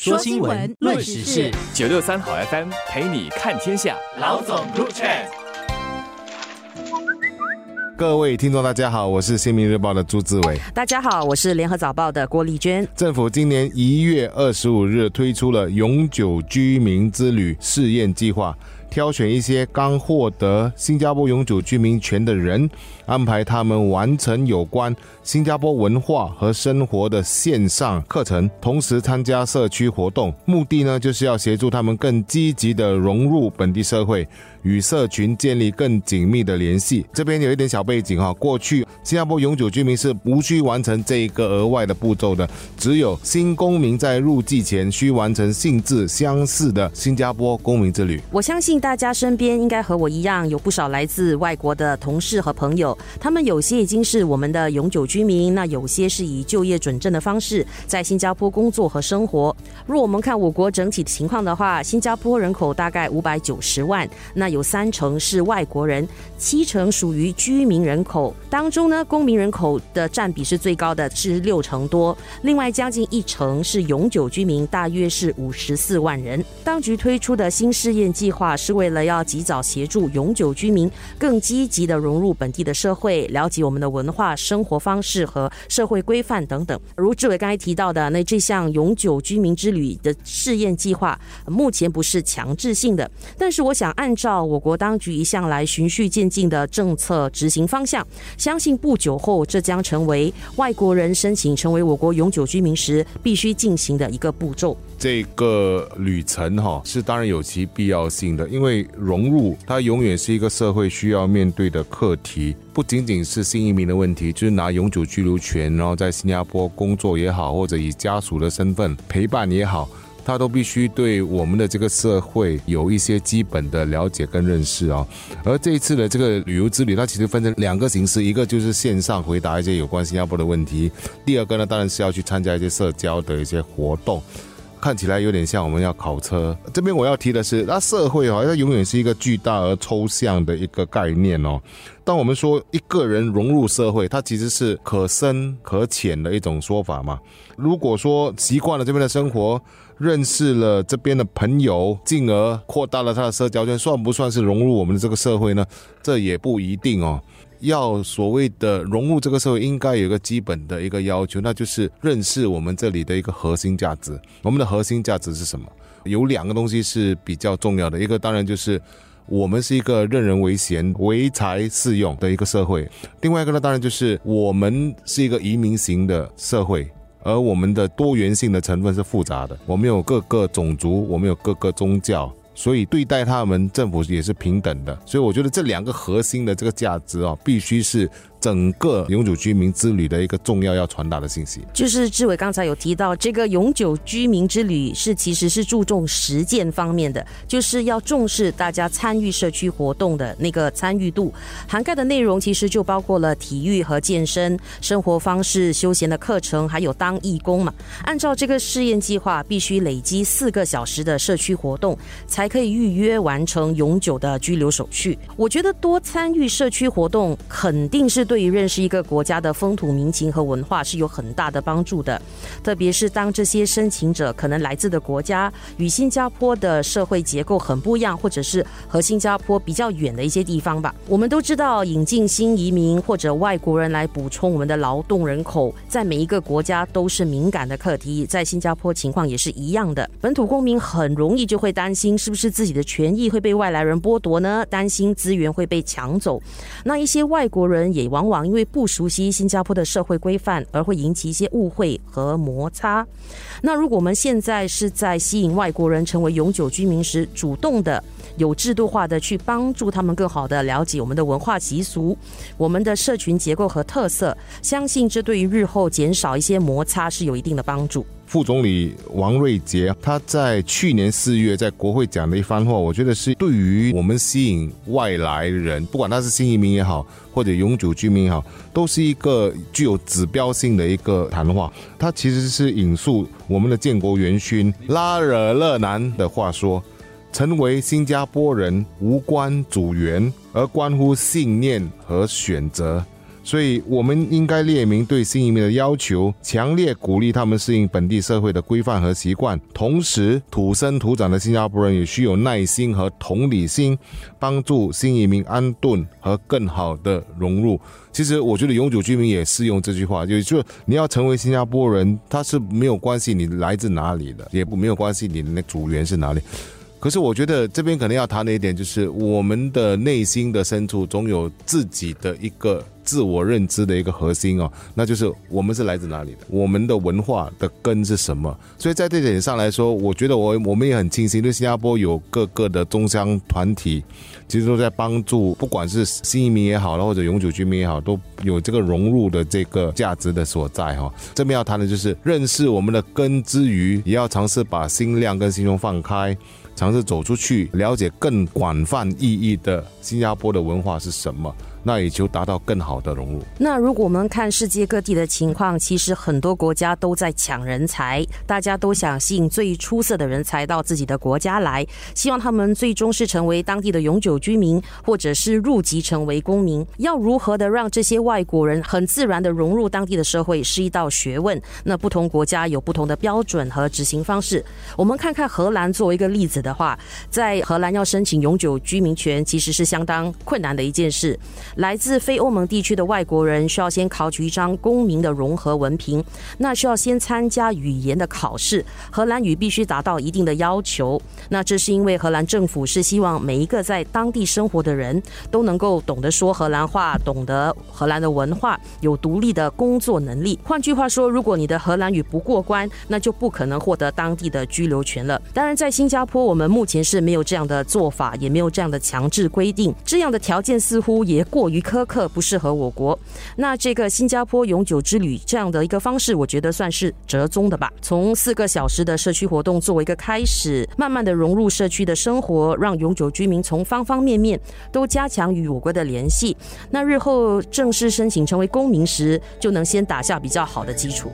说新闻，论时事，九六三好 FM 陪你看天下。老总入场。各位听众，大家好，我是新民日报的朱志伟。大家好，我是联合早报的郭丽娟。政府今年一月二十五日推出了永久居民之旅试验计划。挑选一些刚获得新加坡永久居民权的人，安排他们完成有关新加坡文化和生活的线上课程，同时参加社区活动。目的呢，就是要协助他们更积极的融入本地社会。与社群建立更紧密的联系。这边有一点小背景哈，过去新加坡永久居民是无需完成这一个额外的步骤的，只有新公民在入籍前需完成性质相似的新加坡公民之旅。我相信大家身边应该和我一样，有不少来自外国的同事和朋友，他们有些已经是我们的永久居民，那有些是以就业准证的方式在新加坡工作和生活。若我们看我国整体的情况的话，新加坡人口大概五百九十万，那有三成是外国人，七成属于居民人口。当中呢，公民人口的占比是最高的，是六成多。另外，将近一成是永久居民，大约是五十四万人。当局推出的新试验计划是是为了要及早协助永久居民更积极的融入本地的社会，了解我们的文化、生活方式和社会规范等等。如志伟刚才提到的，那这项永久居民之旅的试验计划目前不是强制性的，但是我想按照。我国当局一向来循序渐进的政策执行方向，相信不久后这将成为外国人申请成为我国永久居民时必须进行的一个步骤。这个旅程哈是当然有其必要性的，因因为融入它永远是一个社会需要面对的课题，不仅仅是新移民的问题，就是拿永久居留权，然后在新加坡工作也好，或者以家属的身份陪伴也好。他都必须对我们的这个社会有一些基本的了解跟认识啊。而这一次的这个旅游之旅，它其实分成两个形式，一个就是线上回答一些有关新加坡的问题，第二个呢，当然是要去参加一些社交的一些活动。看起来有点像我们要考车。这边我要提的是，那社会哦，它永远是一个巨大而抽象的一个概念哦。当我们说一个人融入社会，它其实是可深可浅的一种说法嘛。如果说习惯了这边的生活，认识了这边的朋友，进而扩大了他的社交圈，算不算是融入我们的这个社会呢？这也不一定哦。要所谓的融入这个社会，应该有一个基本的一个要求，那就是认识我们这里的一个核心价值。我们的核心价值是什么？有两个东西是比较重要的，一个当然就是我们是一个任人唯贤、唯才适用的一个社会；另外一个呢，当然就是我们是一个移民型的社会，而我们的多元性的成分是复杂的。我们有各个种族，我们有各个宗教。所以对待他们，政府也是平等的。所以我觉得这两个核心的这个价值啊，必须是。整个永久居民之旅的一个重要要传达的信息，就是志伟刚才有提到，这个永久居民之旅是其实是注重实践方面的，就是要重视大家参与社区活动的那个参与度，涵盖的内容其实就包括了体育和健身、生活方式、休闲的课程，还有当义工嘛。按照这个试验计划，必须累积四个小时的社区活动，才可以预约完成永久的居留手续。我觉得多参与社区活动肯定是。对于认识一个国家的风土民情和文化是有很大的帮助的，特别是当这些申请者可能来自的国家与新加坡的社会结构很不一样，或者是和新加坡比较远的一些地方吧。我们都知道，引进新移民或者外国人来补充我们的劳动人口，在每一个国家都是敏感的课题，在新加坡情况也是一样的。本土公民很容易就会担心，是不是自己的权益会被外来人剥夺呢？担心资源会被抢走。那一些外国人也往。往往因为不熟悉新加坡的社会规范，而会引起一些误会和摩擦。那如果我们现在是在吸引外国人成为永久居民时，主动的、有制度化的去帮助他们更好的了解我们的文化习俗、我们的社群结构和特色，相信这对于日后减少一些摩擦是有一定的帮助。副总理王瑞杰他在去年四月在国会讲的一番话，我觉得是对于我们吸引外来人，不管他是新移民也好，或者永久居民也好，都是一个具有指标性的一个谈话。他其实是引述我们的建国元勋拉惹勒南的话说：“成为新加坡人无关主源，而关乎信念和选择。”所以我们应该列明对新移民的要求，强烈鼓励他们适应本地社会的规范和习惯。同时，土生土长的新加坡人也需有耐心和同理心，帮助新移民安顿和更好的融入。其实，我觉得永久居民也适用这句话，就就你要成为新加坡人，他是没有关系你来自哪里的，也不没有关系你的那主源是哪里。可是我觉得这边可能要谈的一点就是，我们的内心的深处总有自己的一个自我认知的一个核心哦，那就是我们是来自哪里的，我们的文化的根是什么。所以在这点上来说，我觉得我我们也很庆幸，对新加坡有各个的中乡团体，其实都在帮助，不管是新移民也好了，或者永久居民也好，都有这个融入的这个价值的所在哈。这边要谈的就是认识我们的根之余，也要尝试把心量跟心胸放开。尝试走出去，了解更广泛意义的新加坡的文化是什么。那也就达到更好的融入。那如果我们看世界各地的情况，其实很多国家都在抢人才，大家都想吸引最出色的人才到自己的国家来，希望他们最终是成为当地的永久居民，或者是入籍成为公民。要如何的让这些外国人很自然的融入当地的社会，是一道学问。那不同国家有不同的标准和执行方式。我们看看荷兰作为一个例子的话，在荷兰要申请永久居民权，其实是相当困难的一件事。来自非欧盟地区的外国人需要先考取一张公民的融合文凭，那需要先参加语言的考试，荷兰语必须达到一定的要求。那这是因为荷兰政府是希望每一个在当地生活的人都能够懂得说荷兰话，懂得荷兰的文化，有独立的工作能力。换句话说，如果你的荷兰语不过关，那就不可能获得当地的居留权了。当然，在新加坡，我们目前是没有这样的做法，也没有这样的强制规定，这样的条件似乎也过过。于苛刻不适合我国，那这个新加坡永久之旅这样的一个方式，我觉得算是折中的吧。从四个小时的社区活动作为一个开始，慢慢的融入社区的生活，让永久居民从方方面面都加强与我国的联系。那日后正式申请成为公民时，就能先打下比较好的基础。